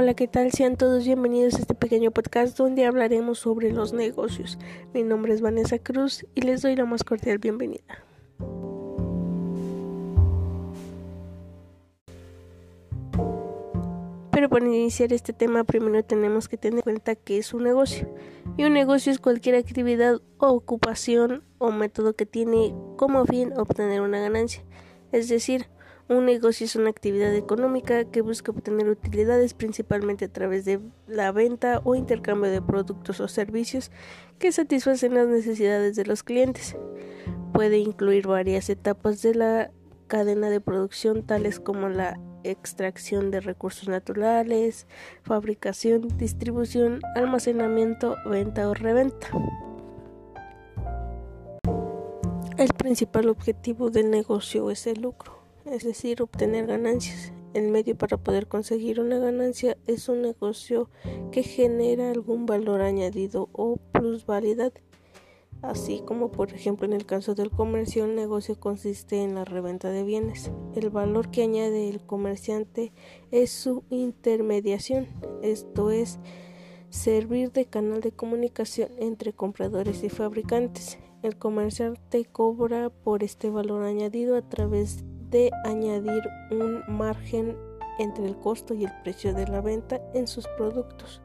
Hola, ¿qué tal? Sean todos bienvenidos a este pequeño podcast donde hablaremos sobre los negocios. Mi nombre es Vanessa Cruz y les doy la más cordial bienvenida. Pero para iniciar este tema primero tenemos que tener en cuenta que es un negocio. Y un negocio es cualquier actividad o ocupación o método que tiene como fin obtener una ganancia. Es decir, un negocio es una actividad económica que busca obtener utilidades principalmente a través de la venta o intercambio de productos o servicios que satisfacen las necesidades de los clientes. Puede incluir varias etapas de la cadena de producción tales como la extracción de recursos naturales, fabricación, distribución, almacenamiento, venta o reventa. El principal objetivo del negocio es el lucro es decir, obtener ganancias. El medio para poder conseguir una ganancia es un negocio que genera algún valor añadido o plusvalidad. Así como por ejemplo en el caso del comercio, el negocio consiste en la reventa de bienes. El valor que añade el comerciante es su intermediación, esto es, servir de canal de comunicación entre compradores y fabricantes. El comerciante cobra por este valor añadido a través de añadir un margen entre el costo y el precio de la venta en sus productos.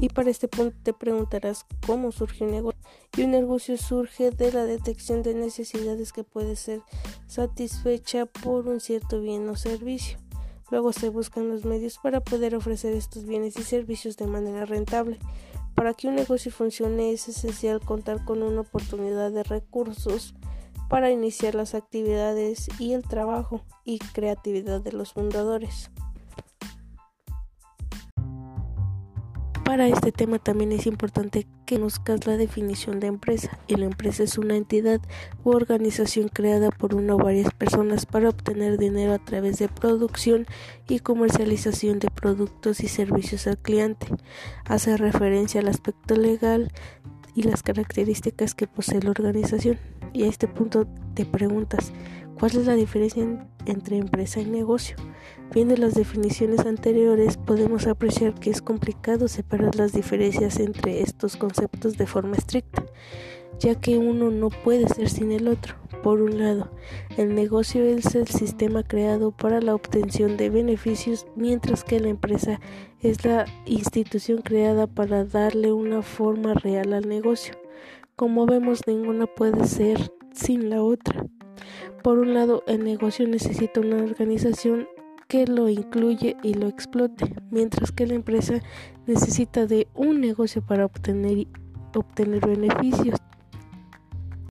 Y para este punto te preguntarás cómo surge un negocio. Y un negocio surge de la detección de necesidades que puede ser satisfecha por un cierto bien o servicio. Luego se buscan los medios para poder ofrecer estos bienes y servicios de manera rentable. Para que un negocio funcione es esencial contar con una oportunidad de recursos para iniciar las actividades y el trabajo y creatividad de los fundadores. Para este tema también es importante que conozcas la definición de empresa. Y la empresa es una entidad u organización creada por una o varias personas para obtener dinero a través de producción y comercialización de productos y servicios al cliente. Hace referencia al aspecto legal y las características que posee la organización. Y a este punto te preguntas, ¿cuál es la diferencia entre empresa y negocio? Viendo las definiciones anteriores, podemos apreciar que es complicado separar las diferencias entre estos conceptos de forma estricta, ya que uno no puede ser sin el otro. Por un lado, el negocio es el sistema creado para la obtención de beneficios, mientras que la empresa es la institución creada para darle una forma real al negocio. Como vemos, ninguna puede ser sin la otra. Por un lado, el negocio necesita una organización que lo incluye y lo explote, mientras que la empresa necesita de un negocio para obtener, obtener beneficios.